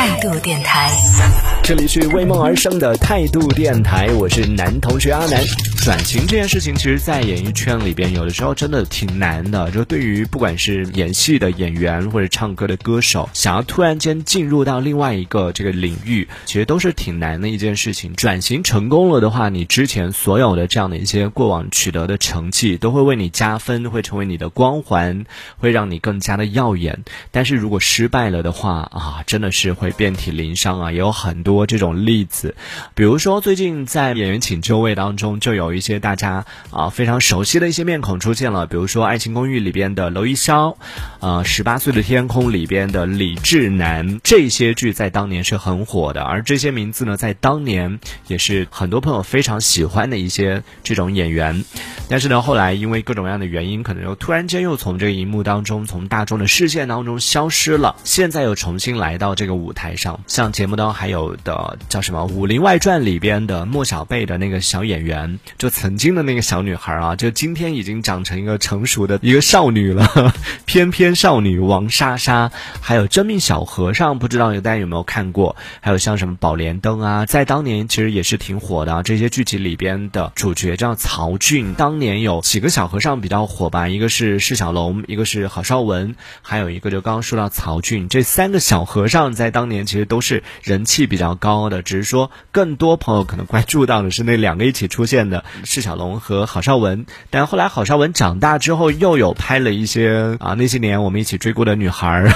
态度电台。这里是为梦而生的态度电台，我是男同学阿南。转型这件事情，其实，在演艺圈里边，有的时候真的挺难的。就对于不管是演戏的演员或者唱歌的歌手，想要突然间进入到另外一个这个领域，其实都是挺难的一件事情。转型成功了的话，你之前所有的这样的一些过往取得的成绩，都会为你加分，会成为你的光环，会让你更加的耀眼。但是如果失败了的话啊，真的是会遍体鳞伤啊！也有很多这种例子，比如说最近在《演员请就位》当中，就有一些大家啊非常熟悉的一些面孔出现了，比如说《爱情公寓》里边的娄艺潇，呃，《十八岁的天空》里边的李智南，这些剧在当年是很火的，而这些名字呢，在当年也是很多朋友非常喜欢的一些这种演员。但是呢，后来因为各种各样的原因，可能又突然间又从这个荧幕当中，从大众的视线当中消失了。现在又重新来到这个舞台台上，像节目当中还有的叫什么《武林外传》里边的莫小贝的那个小演员，就曾经的那个小女孩啊，就今天已经长成一个成熟的一个少女了，翩翩少女王莎莎，还有真命小和尚，不知道有大家有没有看过？还有像什么宝莲灯啊，在当年其实也是挺火的。这些剧集里边的主角叫曹骏，当年有几个小和尚比较火吧，一个是释小龙，一个是郝邵文，还有一个就刚刚说到曹骏，这三个小和尚在当年其实都是人气比较高的，只是说更多朋友可能关注到的是那两个一起出现的释小龙和郝邵文，但后来郝邵文长大之后又有拍了一些啊那些年我们一起追过的女孩，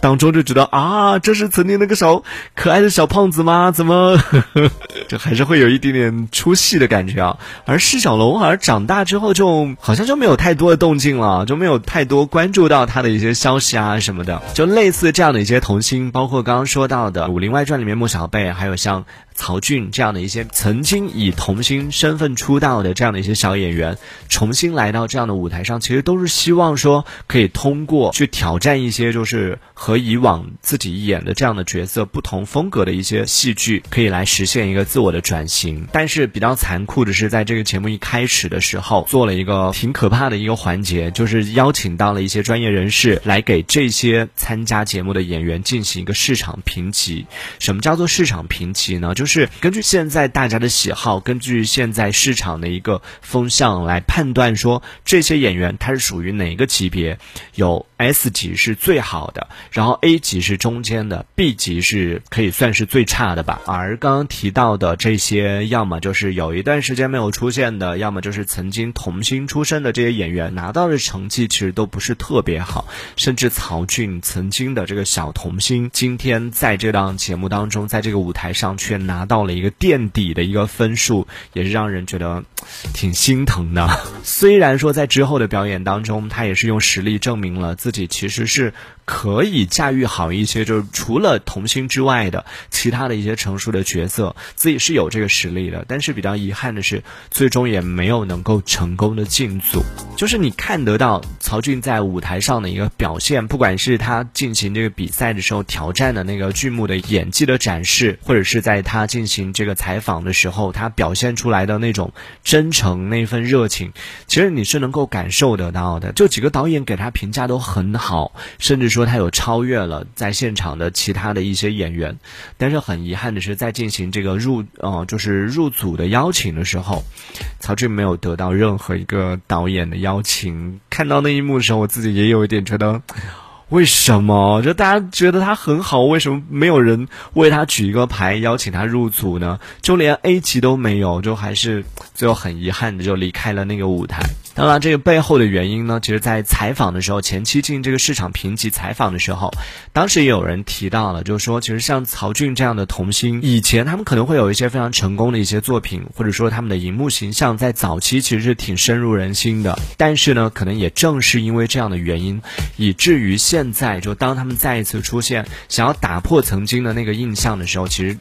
当中就觉得啊这是曾经那个小可爱的小胖子吗？怎么 就还是会有一点点出戏的感觉啊？而释小龙好像长大之后就好像就没有太多的动静了，就没有太多关注到他的一些消息啊什么的，就类似这样的一些童星，包括刚刚说到的《武林外传》里面莫小贝，还有像。曹骏这样的一些曾经以童星身份出道的这样的一些小演员，重新来到这样的舞台上，其实都是希望说可以通过去挑战一些就是和以往自己演的这样的角色不同风格的一些戏剧，可以来实现一个自我的转型。但是比较残酷的是，在这个节目一开始的时候，做了一个挺可怕的一个环节，就是邀请到了一些专业人士来给这些参加节目的演员进行一个市场评级。什么叫做市场评级呢？就就是根据现在大家的喜好，根据现在市场的一个风向来判断，说这些演员他是属于哪个级别，有 S 级是最好的，然后 A 级是中间的，B 级是可以算是最差的吧。而刚刚提到的这些，要么就是有一段时间没有出现的，要么就是曾经童星出身的这些演员，拿到的成绩其实都不是特别好，甚至曹骏曾经的这个小童星，今天在这档节目当中，在这个舞台上却拿。到了一个垫底的一个分数，也是让人觉得挺心疼的。虽然说在之后的表演当中，他也是用实力证明了自己其实是可以驾驭好一些，就是除了童星之外的其他的一些成熟的角色，自己是有这个实力的。但是比较遗憾的是，最终也没有能够成功的进组。就是你看得到曹骏在舞台上的一个表现，不管是他进行这个比赛的时候挑战的那个剧目的演技的展示，或者是在他进行这个采访的时候，他表现出来的那种真诚、那份热情，其实你是能够感受得到的。就几个导演给他评价都很好，甚至说他有超越了在现场的其他的一些演员。但是很遗憾的是，在进行这个入呃就是入组的邀请的时候，曹骏没有得到任何一个导演的邀请。看到那一幕的时候，我自己也有一点觉得。为什么？就大家觉得他很好，为什么没有人为他举一个牌邀请他入组呢？就连 A 级都没有，就还是最后很遗憾的就离开了那个舞台。当然，这个背后的原因呢，其实，在采访的时候，前期进行这个市场评级采访的时候，当时也有人提到了，就是说，其实像曹骏这样的童星，以前他们可能会有一些非常成功的一些作品，或者说他们的荧幕形象在早期其实是挺深入人心的。但是呢，可能也正是因为这样的原因，以至于现在就当他们再一次出现想要打破曾经的那个印象的时候，其实。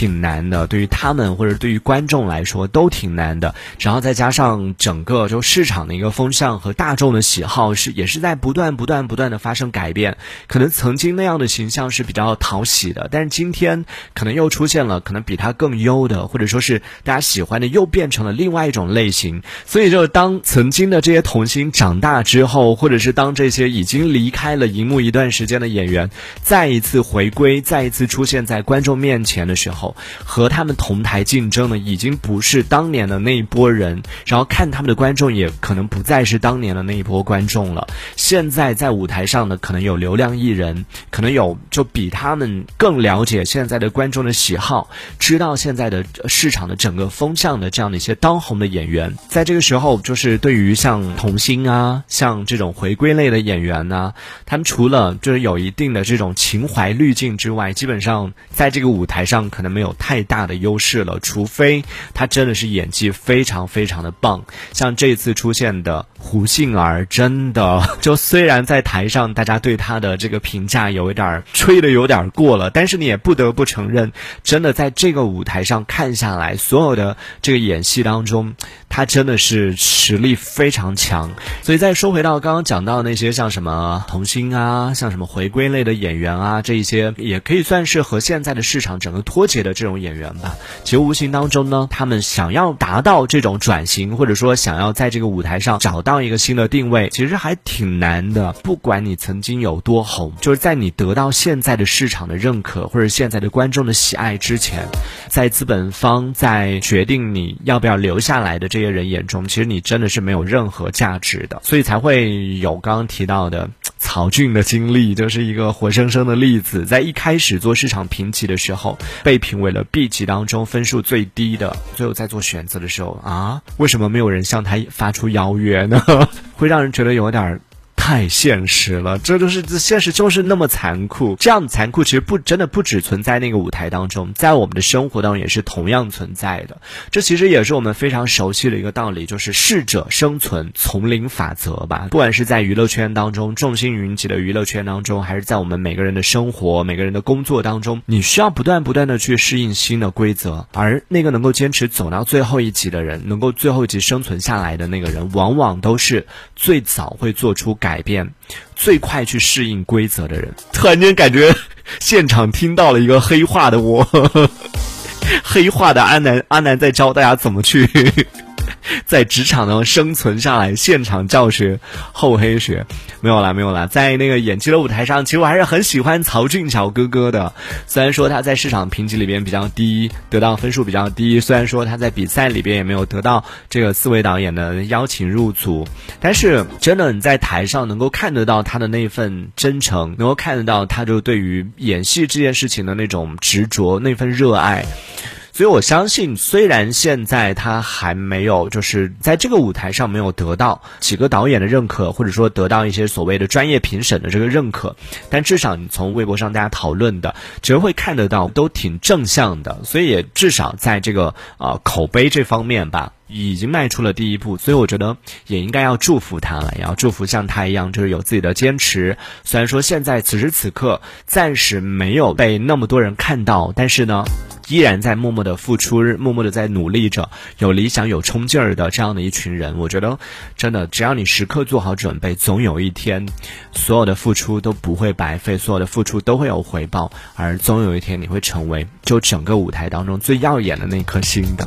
挺难的，对于他们或者对于观众来说都挺难的。然后再加上整个就市场的一个风向和大众的喜好是也是在不断不断不断的发生改变。可能曾经那样的形象是比较讨喜的，但是今天可能又出现了可能比他更优的，或者说是大家喜欢的又变成了另外一种类型。所以就当曾经的这些童星长大之后，或者是当这些已经离开了荧幕一段时间的演员再一次回归，再一次出现在观众面前的时候，和他们同台竞争的已经不是当年的那一波人，然后看他们的观众也可能不再是当年的那一波观众了。现在在舞台上呢，可能有流量艺人，可能有就比他们更了解现在的观众的喜好，知道现在的市场的整个风向的这样的一些当红的演员，在这个时候，就是对于像童星啊，像这种回归类的演员呢，他们除了就是有一定的这种情怀滤镜之外，基本上在这个舞台上可能没没有太大的优势了，除非他真的是演技非常非常的棒。像这次出现的胡杏儿，真的 就虽然在台上大家对她的这个评价有一点吹的有点过了，但是你也不得不承认，真的在这个舞台上看下来，所有的这个演戏当中，她真的是实力非常强。所以再说回到刚刚讲到那些像什么童星啊，像什么回归类的演员啊，这一些也可以算是和现在的市场整个脱节的这种演员吧。其实无形当中呢，他们想要达到这种转型，或者说想要在这个舞台上找到一个新的定位，其实还挺难的。不管你曾经有多红，就是在你得到现在的市场的认可或者现在的观众的喜爱之前，在资本方在决定你要不要留下来的这些人眼中，其实你真的是没有任何价值的。所以才会有刚刚提到的曹骏的经历，就是一个活生生的例子。在一开始做市场评级的时候，被评为了 B 级当中分数最低的，最后在做选择的时候啊，为什么没有人向他发出邀约呢？会让人觉得有点儿。太现实了，这就是这现实就是那么残酷。这样残酷其实不真的不只存在那个舞台当中，在我们的生活当中也是同样存在的。这其实也是我们非常熟悉的一个道理，就是适者生存、丛林法则吧。不管是在娱乐圈当中，众星云集的娱乐圈当中，还是在我们每个人的生活、每个人的工作当中，你需要不断不断的去适应新的规则。而那个能够坚持走到最后一集的人，能够最后一集生存下来的那个人，往往都是最早会做出改。改变最快去适应规则的人，突然间感觉 现场听到了一个黑化的我，黑化的阿南，阿南在教大家怎么去。在职场中生存下来，现场教学厚黑学没有啦，没有啦。在那个演技的舞台上，其实我还是很喜欢曹俊乔哥哥的。虽然说他在市场评级里边比较低，得到分数比较低；虽然说他在比赛里边也没有得到这个四位导演的邀请入组，但是真的你在台上能够看得到他的那份真诚，能够看得到他就对于演戏这件事情的那种执着，那份热爱。所以我相信，虽然现在他还没有就是在这个舞台上没有得到几个导演的认可，或者说得到一些所谓的专业评审的这个认可，但至少你从微博上大家讨论的，其实会看得到都挺正向的。所以也至少在这个啊口碑这方面吧，已经迈出了第一步。所以我觉得也应该要祝福他了，也要祝福像他一样，就是有自己的坚持。虽然说现在此时此刻暂时没有被那么多人看到，但是呢。依然在默默的付出，默默的在努力着，有理想、有冲劲儿的这样的一群人，我觉得真的，只要你时刻做好准备，总有一天，所有的付出都不会白费，所有的付出都会有回报，而总有一天你会成为就整个舞台当中最耀眼的那颗星的。